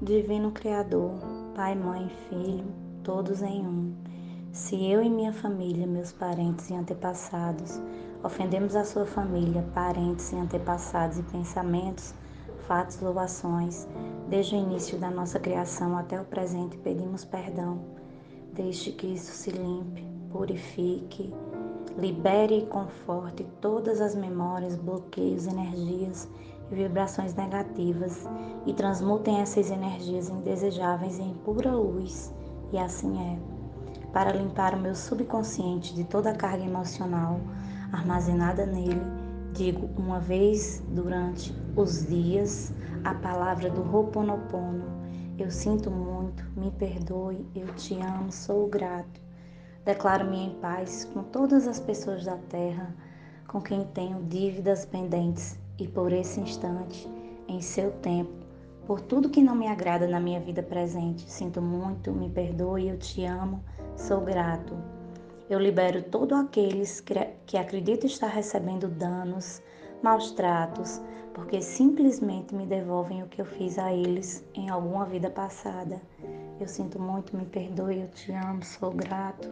Divino Criador, Pai, Mãe Filho, todos em um. Se eu e minha família, meus parentes e antepassados, ofendemos a sua família, parentes e antepassados em pensamentos, fatos ou ações, desde o início da nossa criação até o presente, pedimos perdão. Deixe que isso se limpe, purifique, libere e conforte todas as memórias, bloqueios, energias vibrações negativas e transmutem essas energias indesejáveis em pura luz, e assim é. Para limpar o meu subconsciente de toda a carga emocional armazenada nele, digo uma vez durante os dias a palavra do Ho'oponopono. Eu sinto muito, me perdoe, eu te amo, sou grato. Declaro-me em paz com todas as pessoas da terra com quem tenho dívidas pendentes e por esse instante, em seu tempo, por tudo que não me agrada na minha vida presente. Sinto muito, me perdoe, eu te amo, sou grato. Eu libero todos aqueles que acreditam estar recebendo danos, maus tratos, porque simplesmente me devolvem o que eu fiz a eles em alguma vida passada. Eu sinto muito, me perdoe, eu te amo, sou grato.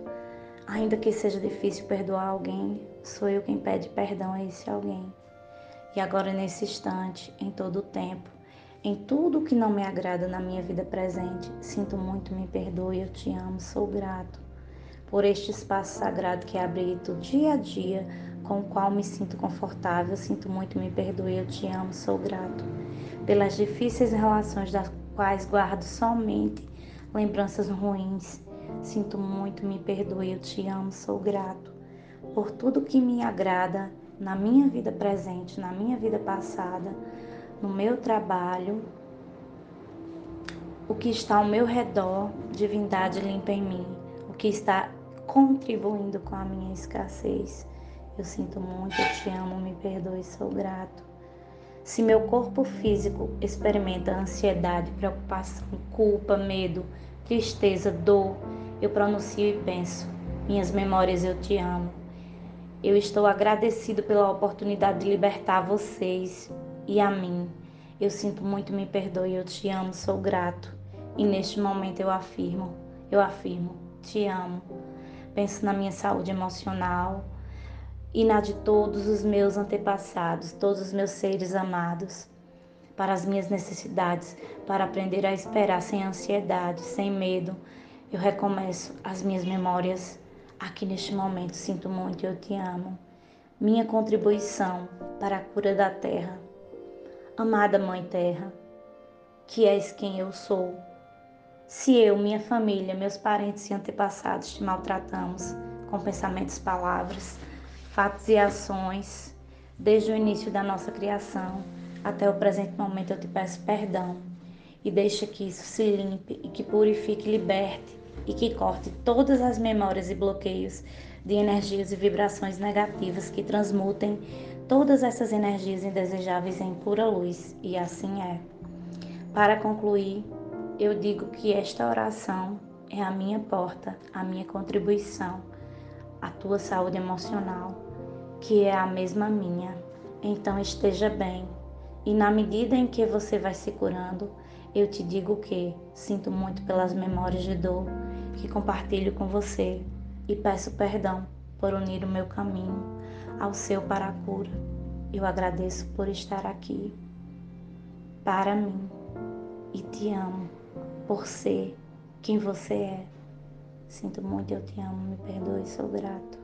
Ainda que seja difícil perdoar alguém, sou eu quem pede perdão a esse alguém. E agora, nesse instante, em todo o tempo, em tudo que não me agrada na minha vida presente, sinto muito, me perdoe, eu te amo, sou grato por este espaço sagrado que habito dia a dia, com o qual me sinto confortável, sinto muito, me perdoe, eu te amo, sou grato pelas difíceis relações das quais guardo somente lembranças ruins. Sinto muito, me perdoe, eu te amo, sou grato por tudo que me agrada na minha vida presente, na minha vida passada, no meu trabalho, o que está ao meu redor, divindade limpa em mim, o que está contribuindo com a minha escassez. Eu sinto muito, eu te amo, me perdoe, sou grato. Se meu corpo físico experimenta ansiedade, preocupação, culpa, medo, tristeza, dor, eu pronuncio e penso: minhas memórias, eu te amo. Eu estou agradecido pela oportunidade de libertar vocês e a mim. Eu sinto muito, me perdoe, eu te amo, sou grato. E neste momento eu afirmo, eu afirmo, te amo. Penso na minha saúde emocional e na de todos os meus antepassados, todos os meus seres amados, para as minhas necessidades, para aprender a esperar sem ansiedade, sem medo. Eu recomeço as minhas memórias Aqui neste momento sinto muito, eu te amo. Minha contribuição para a cura da terra. Amada Mãe Terra, que és quem eu sou. Se eu, minha família, meus parentes e antepassados te maltratamos com pensamentos, palavras, fatos e ações, desde o início da nossa criação até o presente momento, eu te peço perdão e deixa que isso se limpe e que purifique e liberte e que corte todas as memórias e bloqueios de energias e vibrações negativas que transmutem todas essas energias indesejáveis em pura luz, e assim é. Para concluir, eu digo que esta oração é a minha porta, a minha contribuição à tua saúde emocional, que é a mesma minha. Então esteja bem, e na medida em que você vai se curando, eu te digo que sinto muito pelas memórias de dor que compartilho com você e peço perdão por unir o meu caminho ao seu para a cura. Eu agradeço por estar aqui para mim e te amo por ser quem você é. Sinto muito, eu te amo, me perdoe, sou grato.